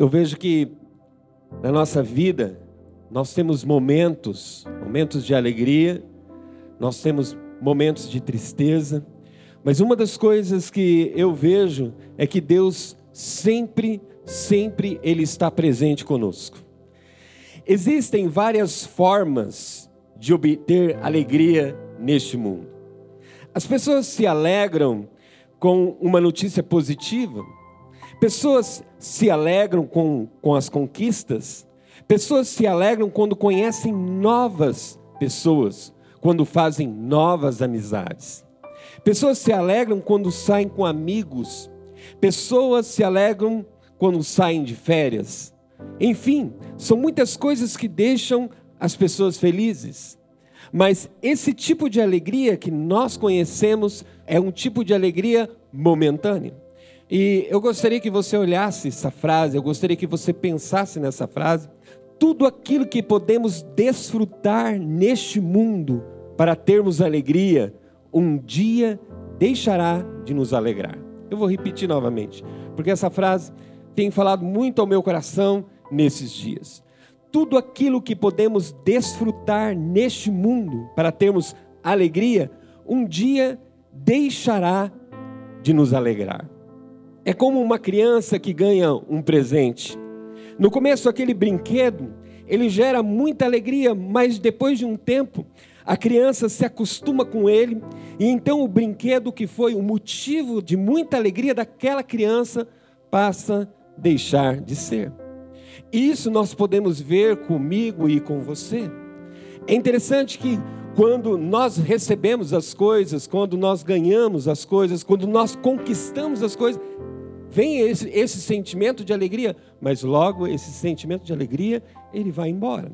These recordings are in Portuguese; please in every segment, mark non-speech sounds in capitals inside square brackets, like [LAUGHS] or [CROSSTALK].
eu vejo que na nossa vida nós temos momentos, momentos de alegria, nós temos momentos de tristeza, mas uma das coisas que eu vejo é que Deus sempre, sempre Ele está presente conosco. Existem várias formas de obter alegria neste mundo. As pessoas se alegram com uma notícia positiva, pessoas se alegram com, com as conquistas, pessoas se alegram quando conhecem novas pessoas, quando fazem novas amizades. Pessoas se alegram quando saem com amigos. Pessoas se alegram quando saem de férias. Enfim, são muitas coisas que deixam as pessoas felizes. Mas esse tipo de alegria que nós conhecemos é um tipo de alegria momentânea. E eu gostaria que você olhasse essa frase, eu gostaria que você pensasse nessa frase. Tudo aquilo que podemos desfrutar neste mundo para termos alegria, um dia deixará de nos alegrar. Eu vou repetir novamente, porque essa frase tem falado muito ao meu coração nesses dias. Tudo aquilo que podemos desfrutar neste mundo para termos alegria, um dia deixará de nos alegrar. É como uma criança que ganha um presente. No começo, aquele brinquedo, ele gera muita alegria, mas depois de um tempo, a criança se acostuma com ele, e então o brinquedo que foi o motivo de muita alegria daquela criança passa a deixar de ser. Isso nós podemos ver comigo e com você. É interessante que quando nós recebemos as coisas, quando nós ganhamos as coisas, quando nós conquistamos as coisas, vem esse, esse sentimento de alegria, mas logo esse sentimento de alegria ele vai embora.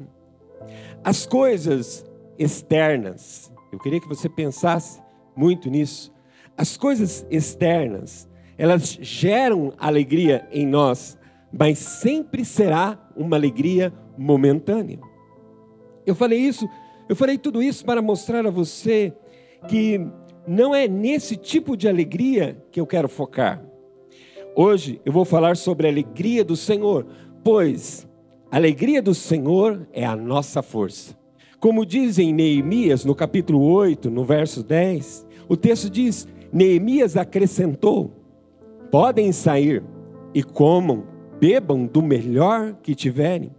As coisas externas. Eu queria que você pensasse muito nisso. As coisas externas, elas geram alegria em nós, mas sempre será uma alegria momentânea. Eu falei isso, eu falei tudo isso para mostrar a você que não é nesse tipo de alegria que eu quero focar. Hoje eu vou falar sobre a alegria do Senhor, pois a alegria do Senhor é a nossa força. Como diz em Neemias, no capítulo 8, no verso 10, o texto diz: Neemias acrescentou: Podem sair e comam, bebam do melhor que tiverem,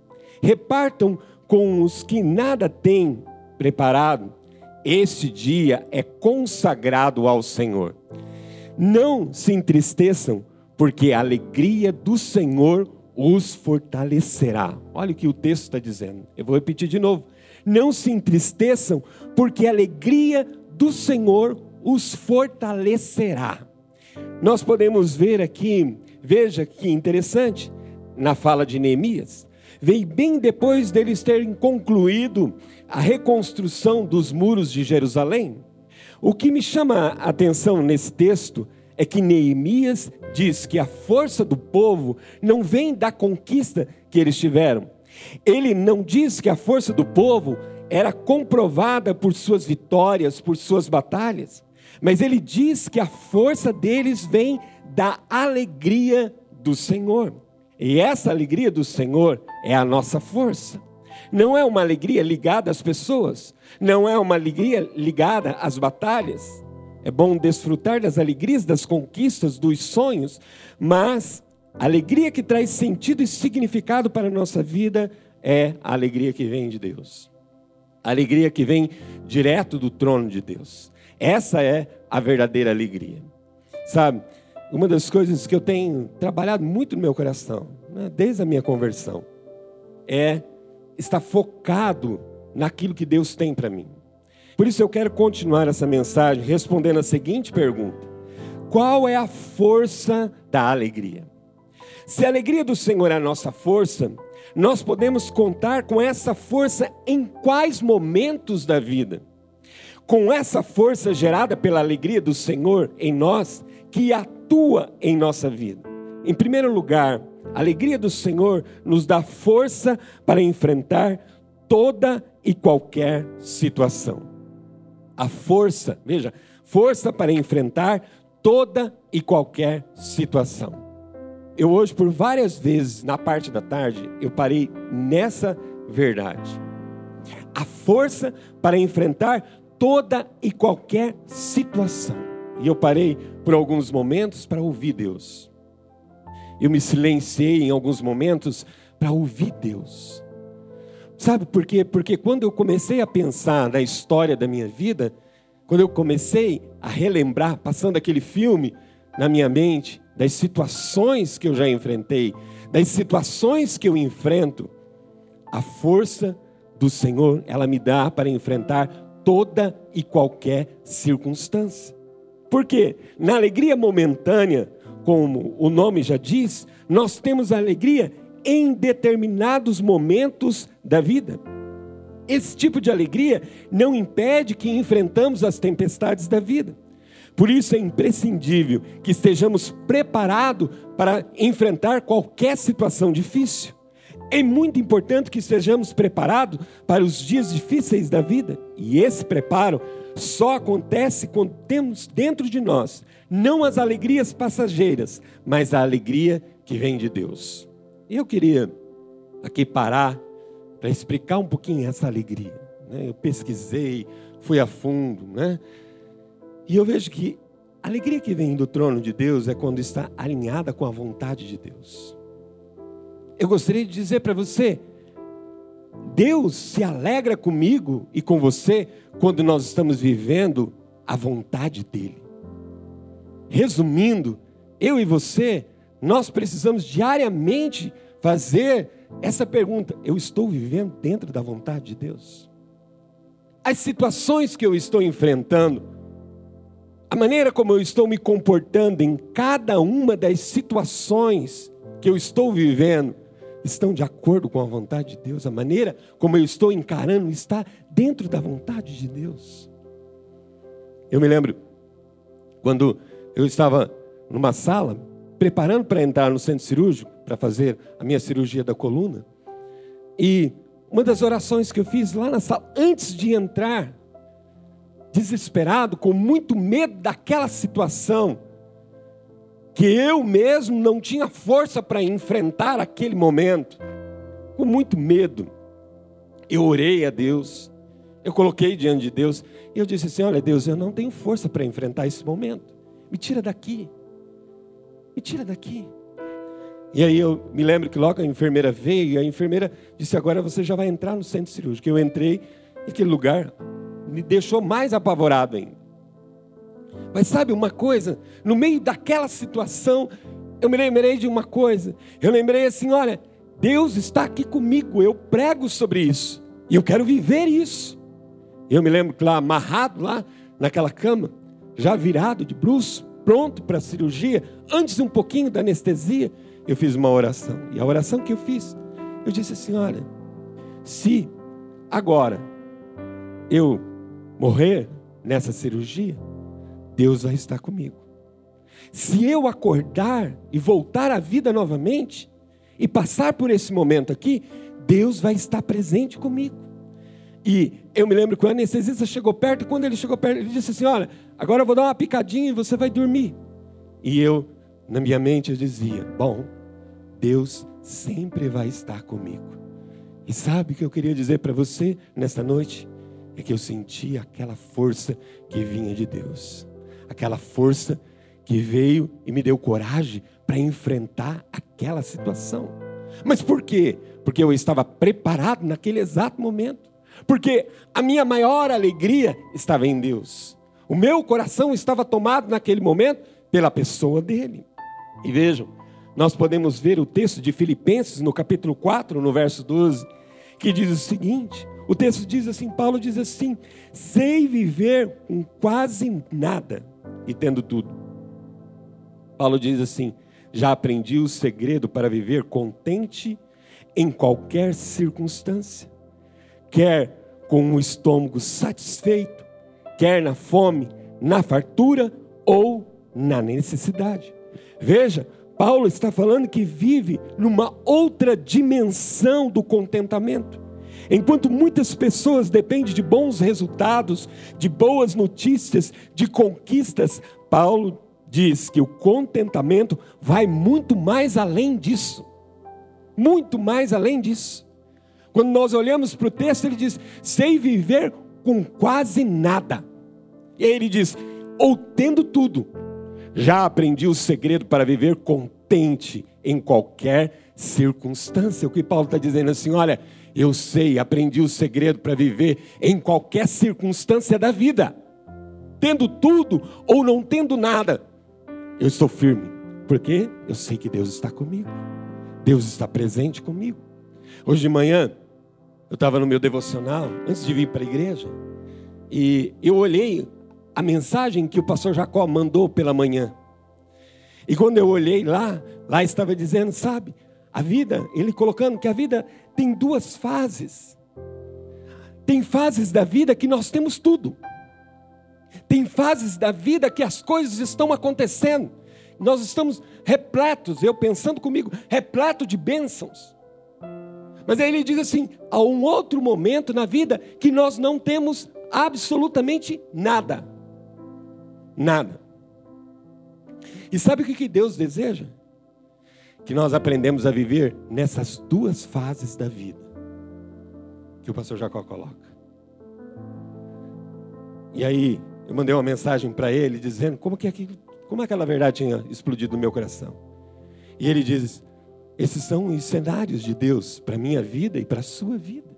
repartam com os que nada têm preparado. Este dia é consagrado ao Senhor. Não se entristeçam, porque a alegria do Senhor os fortalecerá. Olha o que o texto está dizendo. Eu vou repetir de novo não se entristeçam, porque a alegria do Senhor os fortalecerá. Nós podemos ver aqui, veja que interessante, na fala de Neemias, veio bem depois deles terem concluído a reconstrução dos muros de Jerusalém. O que me chama a atenção nesse texto é que Neemias diz que a força do povo não vem da conquista que eles tiveram, ele não diz que a força do povo era comprovada por suas vitórias, por suas batalhas, mas ele diz que a força deles vem da alegria do Senhor. E essa alegria do Senhor é a nossa força. Não é uma alegria ligada às pessoas, não é uma alegria ligada às batalhas. É bom desfrutar das alegrias, das conquistas, dos sonhos, mas a alegria que traz sentido e significado para a nossa vida é a alegria que vem de Deus. A alegria que vem direto do trono de Deus. Essa é a verdadeira alegria. Sabe, uma das coisas que eu tenho trabalhado muito no meu coração, né, desde a minha conversão, é estar focado naquilo que Deus tem para mim. Por isso eu quero continuar essa mensagem respondendo a seguinte pergunta: Qual é a força da alegria? Se a alegria do Senhor é a nossa força, nós podemos contar com essa força em quais momentos da vida? Com essa força gerada pela alegria do Senhor em nós, que atua em nossa vida. Em primeiro lugar, a alegria do Senhor nos dá força para enfrentar toda e qualquer situação. A força, veja, força para enfrentar toda e qualquer situação. eu hoje, por várias vezes, na parte da tarde, eu parei nessa verdade. A força para enfrentar toda e qualquer situação. E eu parei por alguns momentos para ouvir Deus. Eu me silenciei em alguns momentos para ouvir Deus. Sabe por quê? Porque quando eu comecei a pensar na história da minha vida, quando eu comecei a relembrar, passando aquele filme na minha mente, das situações que eu já enfrentei, das situações que eu enfrento, a força do Senhor, ela me dá para enfrentar toda e qualquer circunstância. Porque na alegria momentânea, como o nome já diz, nós temos alegria em determinados momentos da vida. Esse tipo de alegria não impede que enfrentamos as tempestades da vida. Por isso é imprescindível que estejamos preparados para enfrentar qualquer situação difícil. É muito importante que estejamos preparados para os dias difíceis da vida. E esse preparo só acontece quando temos dentro de nós não as alegrias passageiras, mas a alegria que vem de Deus. E eu queria aqui parar para explicar um pouquinho essa alegria. Né? Eu pesquisei, fui a fundo, né? E eu vejo que a alegria que vem do trono de Deus é quando está alinhada com a vontade de Deus. Eu gostaria de dizer para você, Deus se alegra comigo e com você quando nós estamos vivendo a vontade dEle. Resumindo, eu e você, nós precisamos diariamente fazer essa pergunta: eu estou vivendo dentro da vontade de Deus? As situações que eu estou enfrentando, a maneira como eu estou me comportando em cada uma das situações que eu estou vivendo, estão de acordo com a vontade de Deus? A maneira como eu estou encarando está dentro da vontade de Deus? Eu me lembro quando eu estava numa sala preparando para entrar no centro cirúrgico para fazer a minha cirurgia da coluna. E uma das orações que eu fiz lá na sala, antes de entrar, desesperado, com muito medo daquela situação, que eu mesmo não tinha força para enfrentar aquele momento, com muito medo, eu orei a Deus, eu coloquei diante de Deus, e eu disse assim: Olha, Deus, eu não tenho força para enfrentar esse momento, me tira daqui, me tira daqui. E aí eu me lembro que logo a enfermeira veio e a enfermeira disse: Agora você já vai entrar no centro cirúrgico. Eu entrei e aquele lugar me deixou mais apavorado ainda. Mas sabe uma coisa? No meio daquela situação, eu me lembrei de uma coisa. Eu lembrei assim: olha, Deus está aqui comigo, eu prego sobre isso. E eu quero viver isso. Eu me lembro que lá, amarrado lá naquela cama, já virado de bruxo, pronto para a cirurgia, antes um pouquinho da anestesia, eu fiz uma oração. E a oração que eu fiz, eu disse assim: olha, se agora eu morrer nessa cirurgia, Deus vai estar comigo. Se eu acordar e voltar à vida novamente, e passar por esse momento aqui, Deus vai estar presente comigo. E eu me lembro que o anestesista chegou perto, quando ele chegou perto, ele disse assim: Olha, agora eu vou dar uma picadinha e você vai dormir. E eu, na minha mente, eu dizia: Bom, Deus sempre vai estar comigo. E sabe o que eu queria dizer para você nesta noite? É que eu senti aquela força que vinha de Deus. Aquela força que veio e me deu coragem para enfrentar aquela situação. Mas por quê? Porque eu estava preparado naquele exato momento. Porque a minha maior alegria estava em Deus. O meu coração estava tomado naquele momento pela pessoa dele. E vejam, nós podemos ver o texto de Filipenses no capítulo 4, no verso 12, que diz o seguinte: o texto diz assim, Paulo diz assim: sei viver com quase nada e tendo tudo. Paulo diz assim: já aprendi o segredo para viver contente em qualquer circunstância, quer com o estômago satisfeito, quer na fome, na fartura ou na necessidade. Veja, Paulo está falando que vive numa outra dimensão do contentamento. Enquanto muitas pessoas dependem de bons resultados, de boas notícias, de conquistas, Paulo diz que o contentamento vai muito mais além disso. Muito mais além disso. Quando nós olhamos para o texto, ele diz: sei viver com quase nada. E aí ele diz: ou tendo tudo, já aprendi o segredo para viver contente em qualquer circunstância. O que Paulo está dizendo assim: olha, eu sei, aprendi o segredo para viver em qualquer circunstância da vida, tendo tudo ou não tendo nada, eu estou firme, porque eu sei que Deus está comigo, Deus está presente comigo. Hoje de manhã, eu estava no meu devocional, antes de vir para a igreja, e eu olhei a mensagem que o pastor Jacó mandou pela manhã. E quando eu olhei lá, lá estava dizendo, sabe, a vida, ele colocando que a vida tem duas fases. Tem fases da vida que nós temos tudo. Tem fases da vida que as coisas estão acontecendo. Nós estamos repletos, eu pensando comigo, repleto de bênçãos. Mas aí ele diz assim: há um outro momento na vida que nós não temos absolutamente nada. Nada. E sabe o que Deus deseja? Que nós aprendemos a viver nessas duas fases da vida que o pastor Jacó coloca. E aí, eu mandei uma mensagem para ele dizendo como que aquilo, como aquela verdade tinha explodido no meu coração. E ele diz: esses são os cenários de Deus para minha vida e para a sua vida.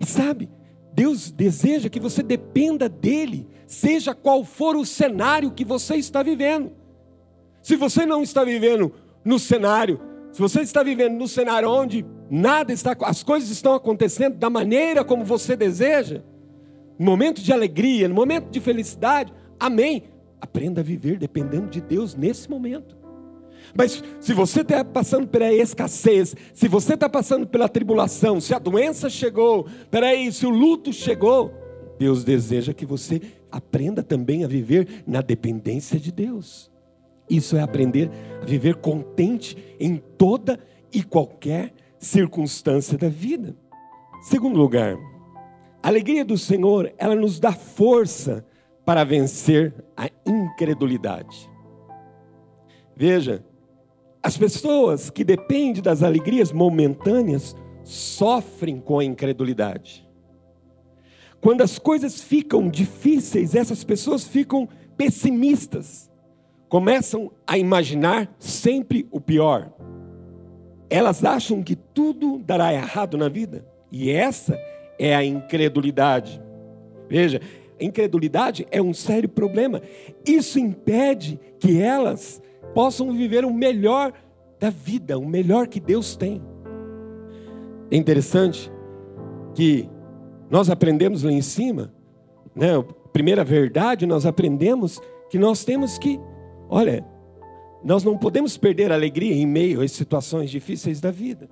E sabe, Deus deseja que você dependa dele, seja qual for o cenário que você está vivendo. Se você não está vivendo no cenário, se você está vivendo no cenário onde nada está, as coisas estão acontecendo da maneira como você deseja, no momento de alegria, no momento de felicidade, amém. Aprenda a viver dependendo de Deus nesse momento. Mas se você está passando pela escassez, se você está passando pela tribulação, se a doença chegou, peraí, se o luto chegou, Deus deseja que você aprenda também a viver na dependência de Deus. Isso é aprender a viver contente em toda e qualquer circunstância da vida. Segundo lugar, a alegria do Senhor, ela nos dá força para vencer a incredulidade. Veja, as pessoas que dependem das alegrias momentâneas sofrem com a incredulidade. Quando as coisas ficam difíceis, essas pessoas ficam pessimistas, começam a imaginar sempre o pior. Elas acham que tudo dará errado na vida, e essa é a incredulidade. Veja, a incredulidade é um sério problema. Isso impede que elas possam viver o melhor da vida, o melhor que Deus tem. É interessante que nós aprendemos lá em cima, né? Primeira verdade, nós aprendemos que nós temos que, olha, nós não podemos perder a alegria em meio às situações difíceis da vida.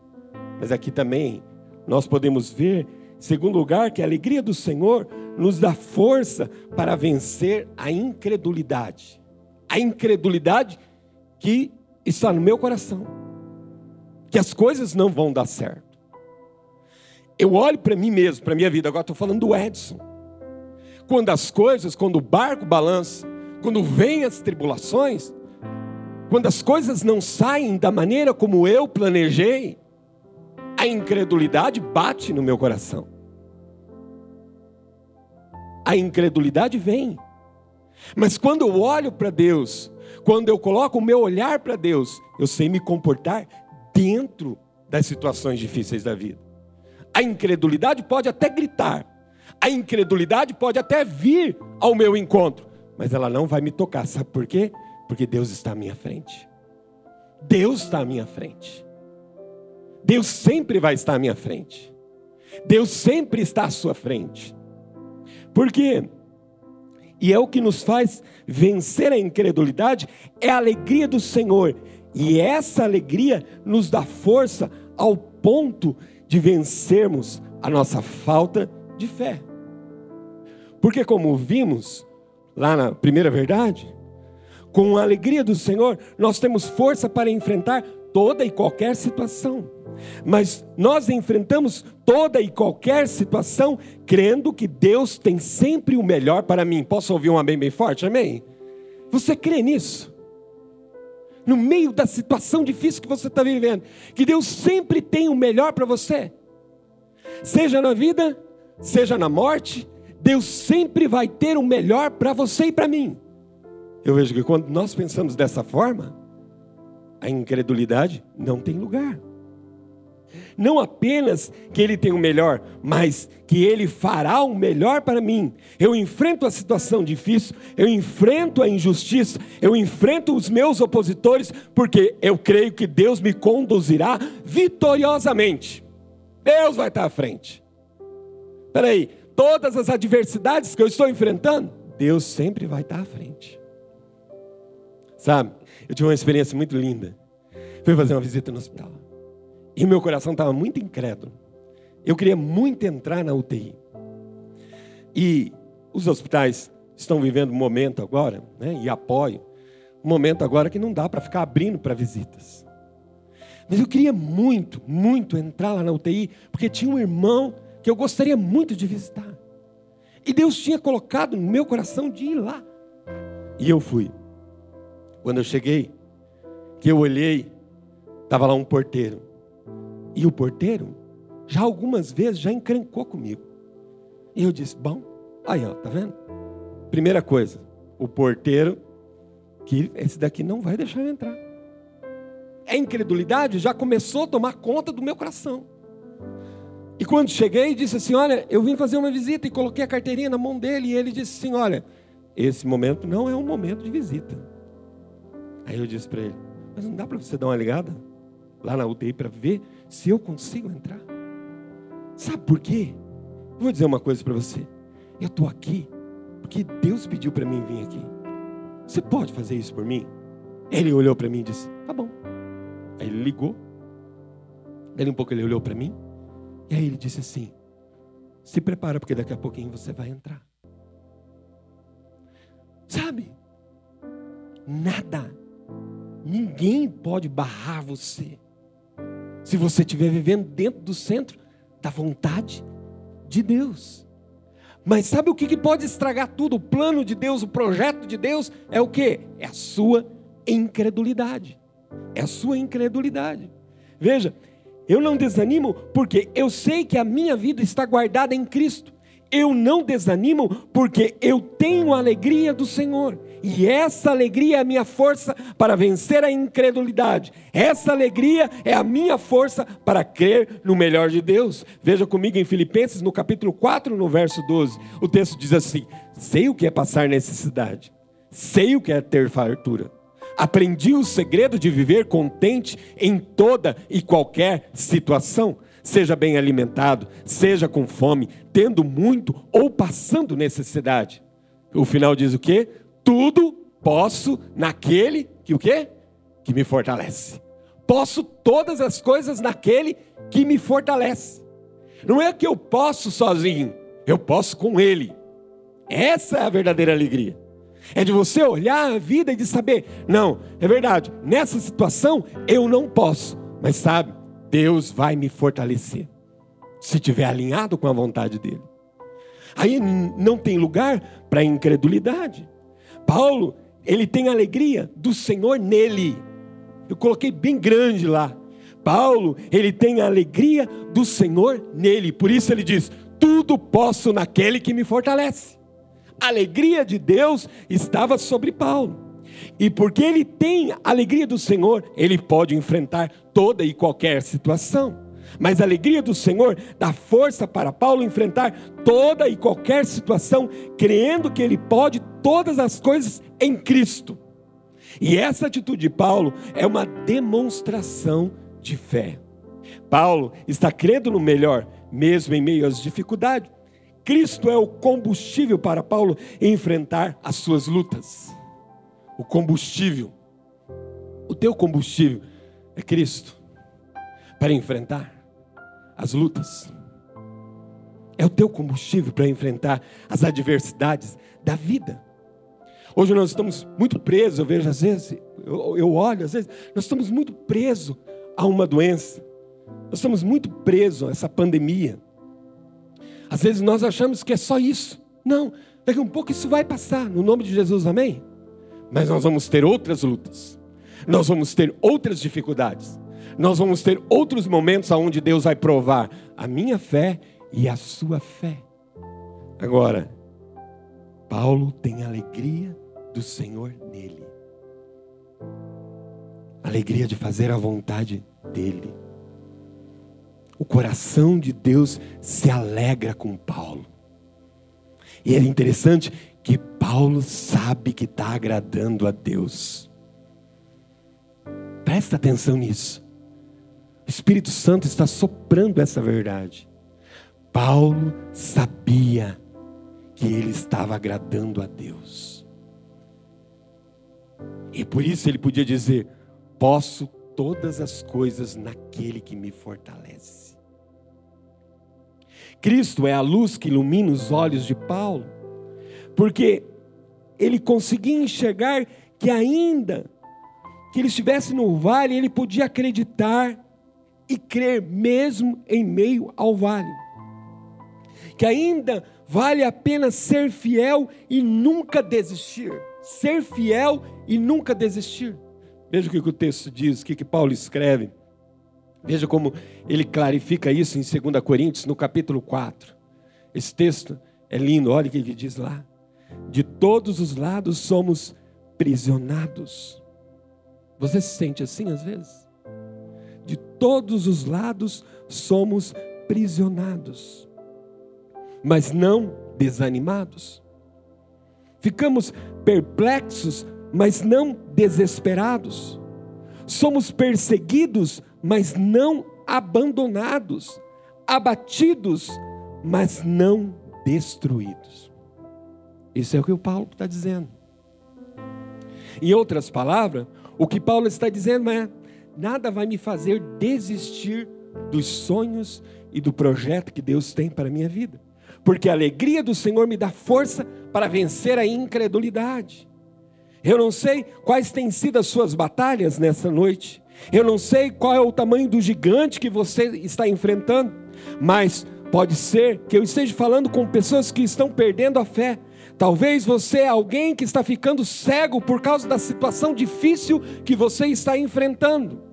Mas aqui também nós podemos ver, segundo lugar, que a alegria do Senhor nos dá força para vencer a incredulidade. A incredulidade que está no meu coração, que as coisas não vão dar certo. Eu olho para mim mesmo, para minha vida, agora estou falando do Edson. Quando as coisas, quando o barco balança, quando vêm as tribulações, quando as coisas não saem da maneira como eu planejei, a incredulidade bate no meu coração. A incredulidade vem. Mas quando eu olho para Deus, quando eu coloco o meu olhar para Deus, eu sei me comportar dentro das situações difíceis da vida. A incredulidade pode até gritar, a incredulidade pode até vir ao meu encontro, mas ela não vai me tocar, sabe por quê? Porque Deus está à minha frente. Deus está à minha frente. Deus sempre vai estar à minha frente. Deus sempre está à sua frente. Por quê? E é o que nos faz vencer a incredulidade, é a alegria do Senhor. E essa alegria nos dá força ao ponto de vencermos a nossa falta de fé. Porque, como vimos lá na primeira verdade, com a alegria do Senhor, nós temos força para enfrentar toda e qualquer situação. Mas nós enfrentamos toda e qualquer situação crendo que Deus tem sempre o melhor para mim. Posso ouvir um amém bem forte? Amém? Você crê nisso? No meio da situação difícil que você está vivendo, que Deus sempre tem o melhor para você, seja na vida, seja na morte, Deus sempre vai ter o melhor para você e para mim. Eu vejo que quando nós pensamos dessa forma, a incredulidade não tem lugar. Não apenas que Ele tem o melhor, mas que Ele fará o melhor para mim. Eu enfrento a situação difícil, eu enfrento a injustiça, eu enfrento os meus opositores, porque eu creio que Deus me conduzirá vitoriosamente. Deus vai estar à frente. Espera aí, todas as adversidades que eu estou enfrentando, Deus sempre vai estar à frente. Sabe, eu tive uma experiência muito linda. Fui fazer uma visita no hospital. E meu coração estava muito incrédulo. Eu queria muito entrar na UTI. E os hospitais estão vivendo um momento agora, né, e apoio, um momento agora que não dá para ficar abrindo para visitas. Mas eu queria muito, muito entrar lá na UTI, porque tinha um irmão que eu gostaria muito de visitar. E Deus tinha colocado no meu coração de ir lá. E eu fui. Quando eu cheguei, que eu olhei, estava lá um porteiro. E o porteiro, já algumas vezes, já encrencou comigo. E eu disse: Bom, aí ó, tá vendo? Primeira coisa, o porteiro, que esse daqui não vai deixar eu entrar. A incredulidade já começou a tomar conta do meu coração. E quando cheguei, disse assim: Olha, eu vim fazer uma visita e coloquei a carteirinha na mão dele. E ele disse assim: Olha, esse momento não é um momento de visita. Aí eu disse para ele: Mas não dá para você dar uma ligada lá na UTI para ver se eu consigo entrar. Sabe por quê? vou dizer uma coisa para você. Eu estou aqui porque Deus pediu para mim vir aqui. Você pode fazer isso por mim? Ele olhou para mim e disse: Tá bom. Aí ele ligou. Daí um pouco ele olhou para mim. E aí ele disse assim: Se prepara, porque daqui a pouquinho você vai entrar. Sabe? Nada, ninguém pode barrar você se você estiver vivendo dentro do centro da vontade de Deus. Mas sabe o que, pode estragar tudo? O plano de Deus, o projeto de Deus é o que? É a sua incredulidade. É a sua incredulidade. Veja, eu não desanimo porque eu sei que a minha vida está guardada em Cristo. Eu não desanimo porque eu tenho a alegria do Senhor. E essa alegria é a minha força para vencer a incredulidade. Essa alegria é a minha força para crer no melhor de Deus. Veja comigo em Filipenses, no capítulo 4, no verso 12. O texto diz assim: Sei o que é passar necessidade, sei o que é ter fartura. Aprendi o segredo de viver contente em toda e qualquer situação seja bem alimentado, seja com fome, tendo muito ou passando necessidade. O final diz o quê? Tudo posso naquele que o quê? Que me fortalece. Posso todas as coisas naquele que me fortalece. Não é que eu posso sozinho, eu posso com ele. Essa é a verdadeira alegria. É de você olhar a vida e de saber, não, é verdade, nessa situação eu não posso, mas sabe, Deus vai me fortalecer. Se estiver alinhado com a vontade dele. Aí não tem lugar para incredulidade. Paulo, ele tem alegria do Senhor nele. Eu coloquei bem grande lá. Paulo, ele tem a alegria do Senhor nele. Por isso ele diz: Tudo posso naquele que me fortalece. A alegria de Deus estava sobre Paulo. E porque ele tem a alegria do Senhor, ele pode enfrentar toda e qualquer situação. Mas a alegria do Senhor dá força para Paulo enfrentar toda e qualquer situação, crendo que ele pode todas as coisas em Cristo. E essa atitude de Paulo é uma demonstração de fé. Paulo está crendo no melhor, mesmo em meio às dificuldades. Cristo é o combustível para Paulo enfrentar as suas lutas. O combustível, o teu combustível é Cristo para enfrentar as lutas. É o teu combustível para enfrentar as adversidades da vida. Hoje nós estamos muito presos, eu vejo às vezes, eu, eu olho às vezes, nós estamos muito presos a uma doença. Nós estamos muito presos a essa pandemia. Às vezes nós achamos que é só isso. Não, daqui a um pouco isso vai passar, no nome de Jesus, amém? mas nós vamos ter outras lutas, nós vamos ter outras dificuldades, nós vamos ter outros momentos onde Deus vai provar a minha fé e a sua fé. Agora, Paulo tem alegria do Senhor nele, alegria de fazer a vontade dele. O coração de Deus se alegra com Paulo. E é interessante que Paulo sabe que está agradando a Deus. Presta atenção nisso. O Espírito Santo está soprando essa verdade. Paulo sabia que ele estava agradando a Deus. E por isso ele podia dizer: Posso todas as coisas naquele que me fortalece. Cristo é a luz que ilumina os olhos de Paulo, porque ele conseguia enxergar que ainda que ele estivesse no vale, ele podia acreditar e crer mesmo em meio ao vale. Que ainda vale a pena ser fiel e nunca desistir. Ser fiel e nunca desistir. Veja o que o texto diz, o que Paulo escreve. Veja como ele clarifica isso em 2 Coríntios, no capítulo 4. Esse texto é lindo, olha o que ele diz lá. De todos os lados somos prisionados. Você se sente assim às vezes? De todos os lados somos prisionados, mas não desanimados. Ficamos perplexos, mas não desesperados. Somos perseguidos, mas não abandonados, abatidos, mas não destruídos. Isso é o que o Paulo está dizendo. Em outras palavras, o que Paulo está dizendo é: nada vai me fazer desistir dos sonhos e do projeto que Deus tem para a minha vida, porque a alegria do Senhor me dá força para vencer a incredulidade. Eu não sei quais têm sido as suas batalhas nessa noite, eu não sei qual é o tamanho do gigante que você está enfrentando, mas pode ser que eu esteja falando com pessoas que estão perdendo a fé. Talvez você é alguém que está ficando cego por causa da situação difícil que você está enfrentando.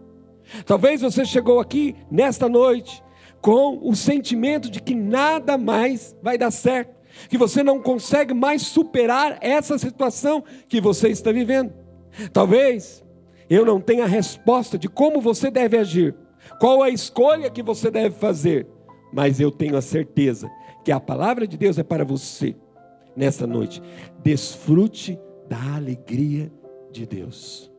Talvez você chegou aqui nesta noite com o sentimento de que nada mais vai dar certo, que você não consegue mais superar essa situação que você está vivendo. Talvez eu não tenho a resposta de como você deve agir, qual a escolha que você deve fazer, mas eu tenho a certeza que a palavra de Deus é para você nessa noite. Desfrute da alegria de Deus.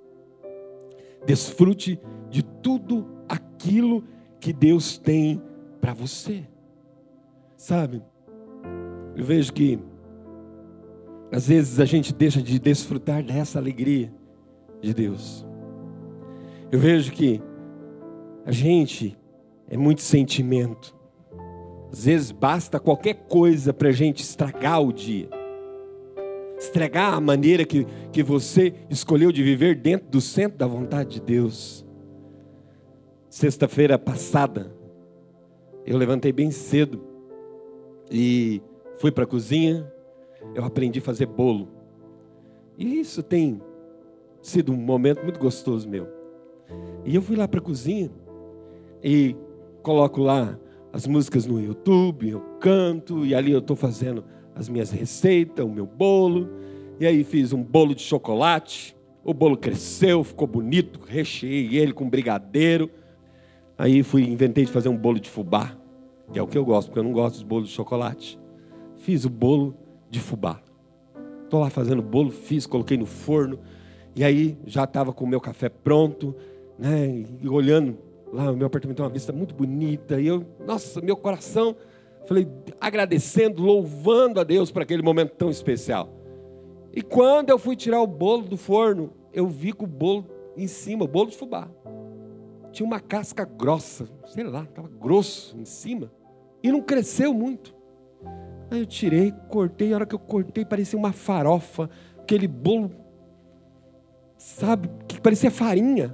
Desfrute de tudo aquilo que Deus tem para você. Sabe? Eu vejo que às vezes a gente deixa de desfrutar dessa alegria de Deus. Eu vejo que a gente é muito sentimento. Às vezes basta qualquer coisa para a gente estragar o dia. Estragar a maneira que, que você escolheu de viver dentro do centro da vontade de Deus. Sexta-feira passada, eu levantei bem cedo e fui para a cozinha. Eu aprendi a fazer bolo. E isso tem sido um momento muito gostoso meu. E eu fui lá para a cozinha e coloco lá as músicas no YouTube, eu canto e ali eu estou fazendo as minhas receitas, o meu bolo. E aí fiz um bolo de chocolate. O bolo cresceu, ficou bonito, recheei ele com brigadeiro. Aí fui inventei de fazer um bolo de fubá, que é o que eu gosto, porque eu não gosto de bolo de chocolate. Fiz o bolo de fubá. Estou lá fazendo bolo, fiz, coloquei no forno. E aí já estava com o meu café pronto né? E olhando lá, o meu apartamento tem uma vista muito bonita, e eu, nossa, meu coração, falei, agradecendo, louvando a Deus por aquele momento tão especial. E quando eu fui tirar o bolo do forno, eu vi com o bolo em cima, o bolo de fubá. Tinha uma casca grossa, sei lá, estava grosso em cima, e não cresceu muito. Aí eu tirei, cortei, a hora que eu cortei parecia uma farofa, aquele bolo sabe, que parecia farinha.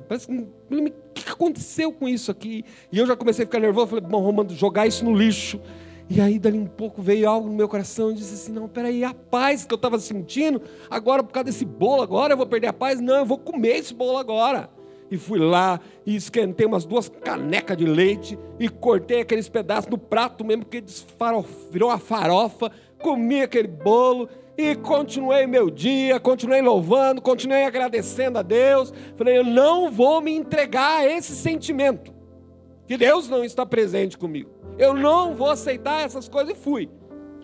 O que aconteceu com isso aqui? E eu já comecei a ficar nervoso, falei, bom, Romano, jogar isso no lixo. E aí, dali um pouco, veio algo no meu coração e disse assim: Não, peraí, a paz que eu estava sentindo, agora por causa desse bolo, agora eu vou perder a paz? Não, eu vou comer esse bolo agora. E fui lá e esquentei umas duas canecas de leite e cortei aqueles pedaços no prato mesmo, que virou uma farofa. Comi aquele bolo e continuei meu dia, continuei louvando, continuei agradecendo a Deus. Falei, eu não vou me entregar a esse sentimento, que Deus não está presente comigo. Eu não vou aceitar essas coisas e fui.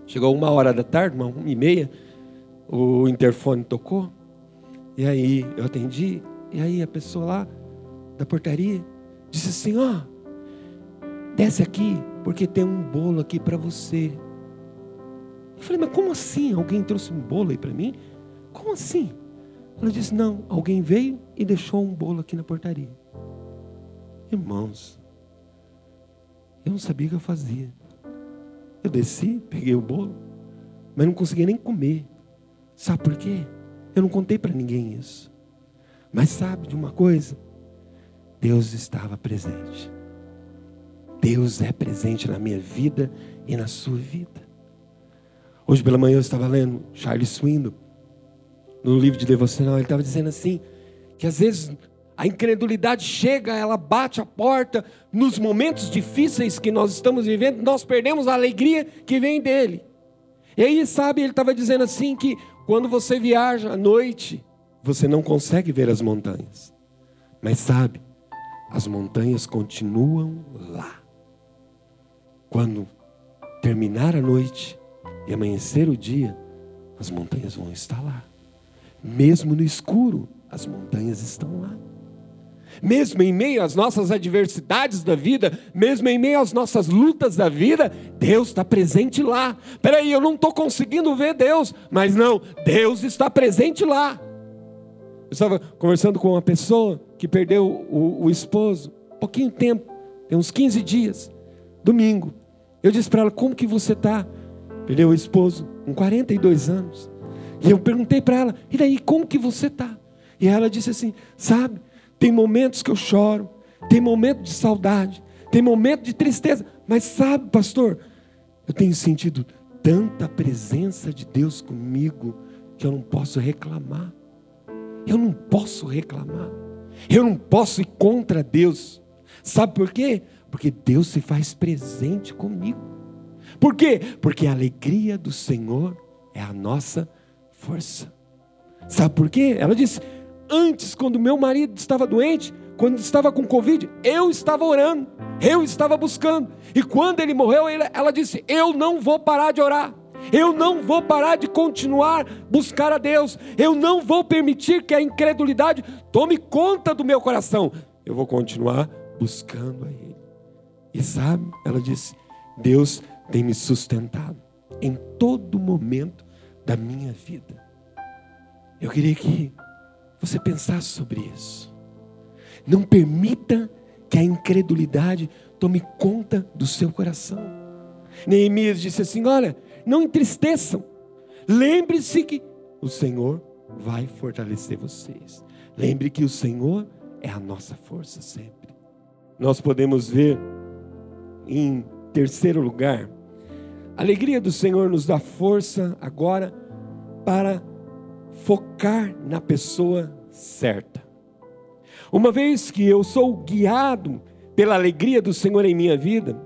Chegou uma hora da tarde, uma, uma e meia, o interfone tocou, e aí eu atendi, e aí a pessoa lá da portaria disse assim: Ó, oh, desce aqui, porque tem um bolo aqui para você. Eu falei, mas como assim? Alguém trouxe um bolo aí para mim? Como assim? Ela disse: Não, alguém veio e deixou um bolo aqui na portaria. Irmãos, eu não sabia o que eu fazia. Eu desci, peguei o bolo, mas não conseguia nem comer. Sabe por quê? Eu não contei para ninguém isso. Mas sabe de uma coisa? Deus estava presente. Deus é presente na minha vida e na sua vida. Hoje pela manhã eu estava lendo Charles Swindon, no livro de devocional, ele estava dizendo assim, que às vezes a incredulidade chega, ela bate a porta nos momentos difíceis que nós estamos vivendo, nós perdemos a alegria que vem dele. E aí, sabe, ele estava dizendo assim que quando você viaja à noite, você não consegue ver as montanhas. Mas sabe, as montanhas continuam lá. Quando terminar a noite e amanhecer o dia, as montanhas vão estar lá. Mesmo no escuro, as montanhas estão lá mesmo em meio às nossas adversidades da vida, mesmo em meio às nossas lutas da vida, Deus está presente lá. Peraí, eu não estou conseguindo ver Deus, mas não, Deus está presente lá. Eu estava conversando com uma pessoa que perdeu o, o esposo, pouquinho tempo, tem uns 15 dias, domingo. Eu disse para ela: Como que você está? Perdeu o esposo, com 42 anos. E eu perguntei para ela: E daí, como que você está? E ela disse assim: Sabe, tem momentos que eu choro, tem momento de saudade, tem momento de tristeza, mas sabe, pastor, eu tenho sentido tanta presença de Deus comigo que eu não posso reclamar. Eu não posso reclamar. Eu não posso ir contra Deus. Sabe por quê? Porque Deus se faz presente comigo. Por quê? Porque a alegria do Senhor é a nossa força. Sabe por quê? Ela disse: Antes, quando meu marido estava doente, quando estava com Covid, eu estava orando, eu estava buscando. E quando ele morreu, ela disse: Eu não vou parar de orar. Eu não vou parar de continuar buscar a Deus. Eu não vou permitir que a incredulidade tome conta do meu coração. Eu vou continuar buscando a Ele. E sabe, ela disse: Deus tem me sustentado em todo momento da minha vida. Eu queria que você pensasse sobre isso. Não permita que a incredulidade tome conta do seu coração. Neemias disse assim: Olha, não entristeçam. Lembre-se que o Senhor vai fortalecer vocês. Lembre que o Senhor é a nossa força sempre. Nós podemos ver, em terceiro lugar, a alegria do Senhor nos dá força agora para focar na pessoa certa. Uma vez que eu sou guiado pela alegria do Senhor em minha vida,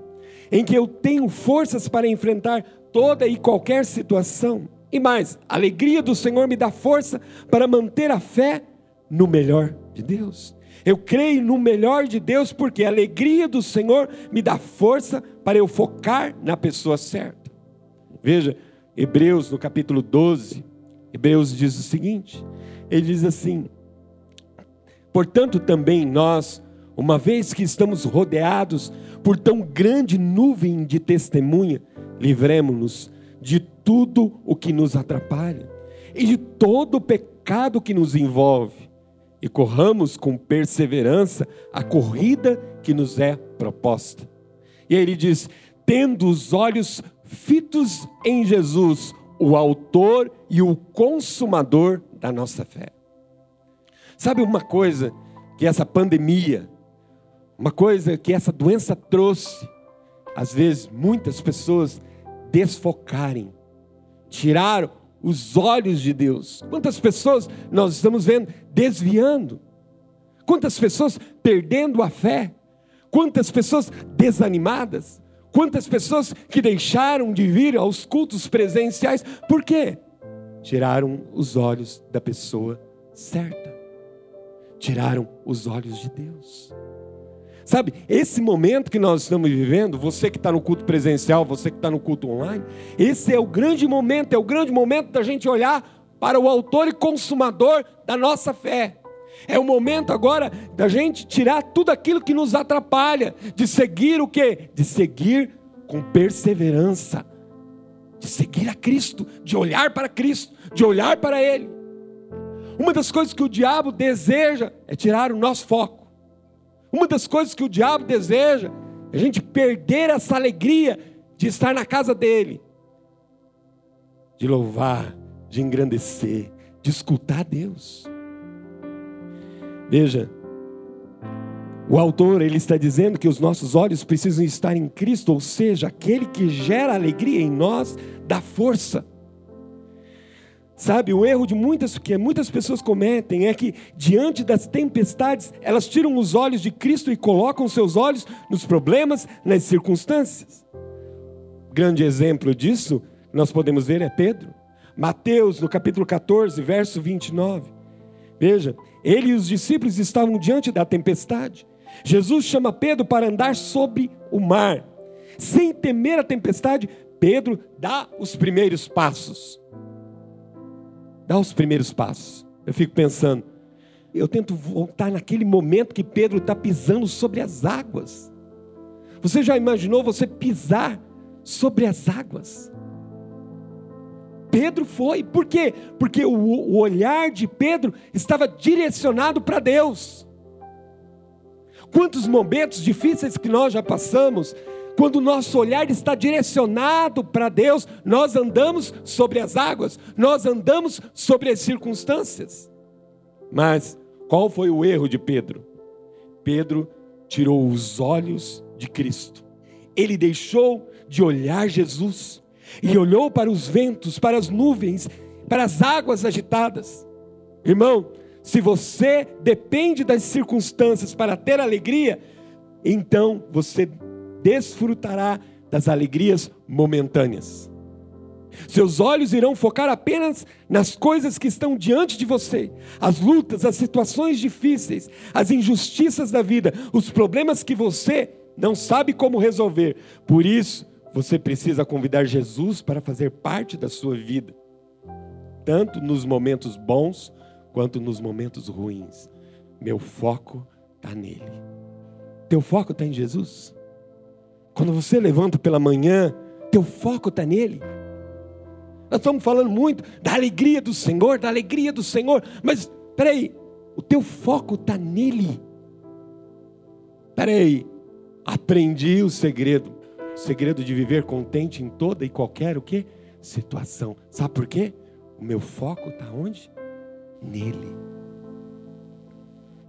em que eu tenho forças para enfrentar toda e qualquer situação, e mais, a alegria do Senhor me dá força para manter a fé no melhor de Deus. Eu creio no melhor de Deus porque a alegria do Senhor me dá força para eu focar na pessoa certa. Veja, Hebreus no capítulo 12, Hebreus diz o seguinte: ele diz assim: Portanto, também nós, uma vez que estamos rodeados por tão grande nuvem de testemunha, livremos-nos de tudo o que nos atrapalha e de todo o pecado que nos envolve, e corramos com perseverança a corrida que nos é proposta. E aí ele diz: tendo os olhos fitos em Jesus, o Autor e o Consumador da nossa fé. Sabe uma coisa que essa pandemia, uma coisa que essa doença trouxe? Às vezes, muitas pessoas desfocarem, tirar os olhos de Deus. Quantas pessoas nós estamos vendo desviando? Quantas pessoas perdendo a fé? Quantas pessoas desanimadas? Quantas pessoas que deixaram de vir aos cultos presenciais? Por quê? Tiraram os olhos da pessoa certa. Tiraram os olhos de Deus. Sabe, esse momento que nós estamos vivendo, você que está no culto presencial, você que está no culto online, esse é o grande momento, é o grande momento da gente olhar para o autor e consumador da nossa fé. É o momento agora da gente tirar tudo aquilo que nos atrapalha, de seguir o quê? De seguir com perseverança, de seguir a Cristo, de olhar para Cristo, de olhar para Ele. Uma das coisas que o diabo deseja é tirar o nosso foco. Uma das coisas que o diabo deseja é a gente perder essa alegria de estar na casa dele, de louvar, de engrandecer, de escutar Deus. Veja, o autor ele está dizendo que os nossos olhos precisam estar em Cristo, ou seja, aquele que gera alegria em nós dá força. Sabe, o erro de muitas que muitas pessoas cometem é que diante das tempestades, elas tiram os olhos de Cristo e colocam seus olhos nos problemas, nas circunstâncias. Grande exemplo disso, nós podemos ver é Pedro. Mateus, no capítulo 14, verso 29. Veja, ele e os discípulos estavam diante da tempestade. Jesus chama Pedro para andar sobre o mar. Sem temer a tempestade, Pedro dá os primeiros passos. Dá os primeiros passos. Eu fico pensando, eu tento voltar naquele momento que Pedro está pisando sobre as águas. Você já imaginou você pisar sobre as águas? Pedro foi. Por quê? Porque o, o olhar de Pedro estava direcionado para Deus. Quantos momentos difíceis que nós já passamos, quando o nosso olhar está direcionado para Deus, nós andamos sobre as águas, nós andamos sobre as circunstâncias. Mas qual foi o erro de Pedro? Pedro tirou os olhos de Cristo. Ele deixou de olhar Jesus e olhou para os ventos, para as nuvens, para as águas agitadas. Irmão, se você depende das circunstâncias para ter alegria, então você desfrutará das alegrias momentâneas. Seus olhos irão focar apenas nas coisas que estão diante de você, as lutas, as situações difíceis, as injustiças da vida, os problemas que você não sabe como resolver. Por isso, você precisa convidar Jesus para fazer parte da sua vida, tanto nos momentos bons quanto nos momentos ruins. Meu foco está nele. Teu foco está em Jesus? Quando você levanta pela manhã, teu foco está nele? Nós estamos falando muito da alegria do Senhor, da alegria do Senhor, mas peraí, o teu foco está nele. Peraí, aprendi o segredo segredo de viver contente em toda e qualquer o que situação. Sabe por quê? O meu foco está onde? Nele.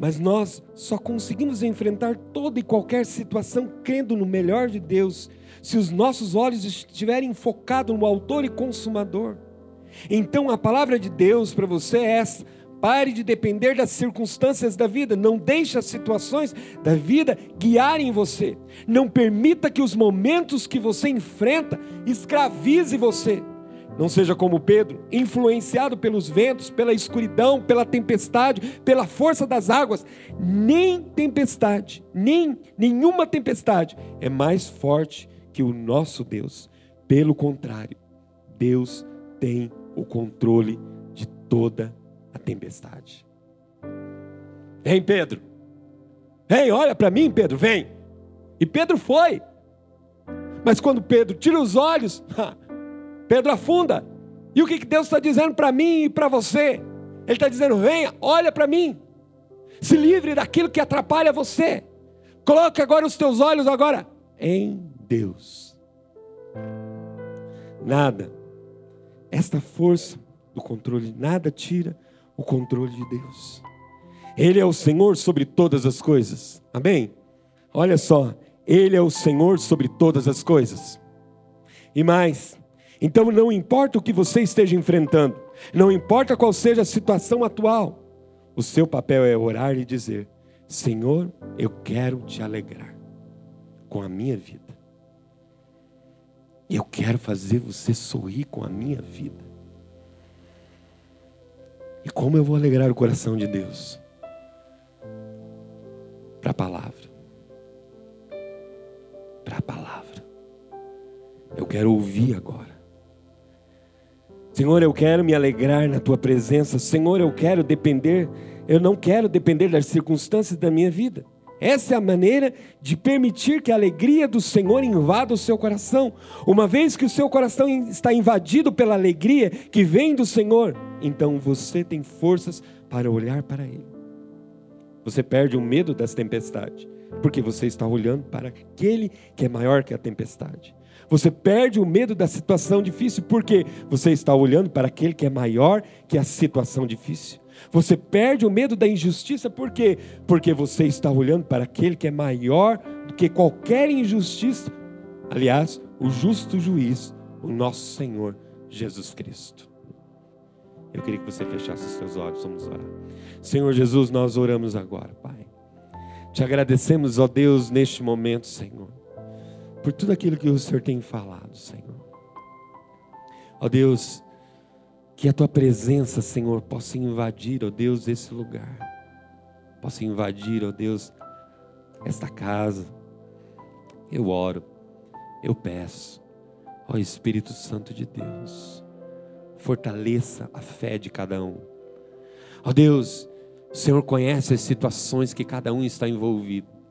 Mas nós só conseguimos enfrentar toda e qualquer situação crendo no melhor de Deus, se os nossos olhos estiverem focados no Autor e Consumador. Então a palavra de Deus para você é essa: Pare de depender das circunstâncias da vida. Não deixe as situações da vida guiarem você. Não permita que os momentos que você enfrenta escravize você. Não seja como Pedro, influenciado pelos ventos, pela escuridão, pela tempestade, pela força das águas. Nem tempestade, nem nenhuma tempestade é mais forte que o nosso Deus. Pelo contrário, Deus tem o controle de toda a tempestade. Vem, Pedro. Vem, olha para mim, Pedro, vem. E Pedro foi. Mas quando Pedro tira os olhos, [LAUGHS] Pedro afunda. E o que Deus está dizendo para mim e para você? Ele está dizendo: venha, olha para mim. Se livre daquilo que atrapalha você. Coloque agora os teus olhos agora em Deus. Nada, esta força do controle, nada tira o controle de Deus. Ele é o Senhor sobre todas as coisas. Amém? Olha só, Ele é o Senhor sobre todas as coisas. E mais, então não importa o que você esteja enfrentando, não importa qual seja a situação atual, o seu papel é orar e dizer: Senhor, eu quero te alegrar com a minha vida. Eu quero fazer você sorrir com a minha vida. E como eu vou alegrar o coração de Deus? Para a palavra. Para a palavra. Eu quero ouvir agora. Senhor, eu quero me alegrar na tua presença. Senhor, eu quero depender, eu não quero depender das circunstâncias da minha vida. Essa é a maneira de permitir que a alegria do Senhor invada o seu coração. Uma vez que o seu coração está invadido pela alegria que vem do Senhor, então você tem forças para olhar para Ele. Você perde o medo das tempestades, porque você está olhando para aquele que é maior que a tempestade. Você perde o medo da situação difícil, porque você está olhando para aquele que é maior que a situação difícil. Você perde o medo da injustiça, por quê? Porque você está olhando para aquele que é maior do que qualquer injustiça. Aliás, o justo juiz, o nosso Senhor Jesus Cristo. Eu queria que você fechasse os seus olhos, vamos orar. Senhor Jesus, nós oramos agora, Pai. Te agradecemos, ó Deus, neste momento, Senhor, por tudo aquilo que o Senhor tem falado, Senhor. Ó Deus, que a tua presença, Senhor, possa invadir, ó Deus, esse lugar. Possa invadir, ó Deus, esta casa. Eu oro, eu peço, ó Espírito Santo de Deus, fortaleça a fé de cada um. Ó Deus, o Senhor conhece as situações que cada um está envolvido.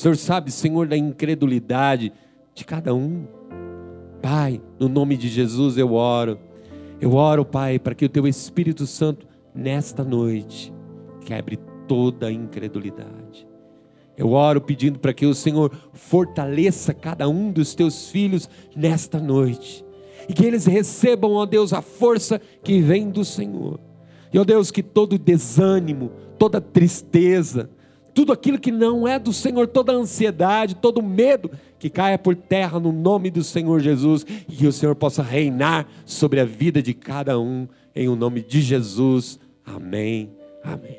O Senhor sabe, Senhor, da incredulidade de cada um. Pai, no nome de Jesus eu oro eu oro, Pai, para que o Teu Espírito Santo, nesta noite, quebre toda a incredulidade. Eu oro pedindo para que o Senhor fortaleça cada um dos Teus filhos nesta noite. E que eles recebam, ó Deus, a força que vem do Senhor. E, ó Deus, que todo desânimo, toda tristeza, tudo aquilo que não é do Senhor, toda ansiedade, todo medo, que caia por terra no nome do Senhor Jesus e que o Senhor possa reinar sobre a vida de cada um, em o nome de Jesus. Amém. Amém.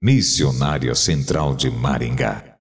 Missionária Central de Maringá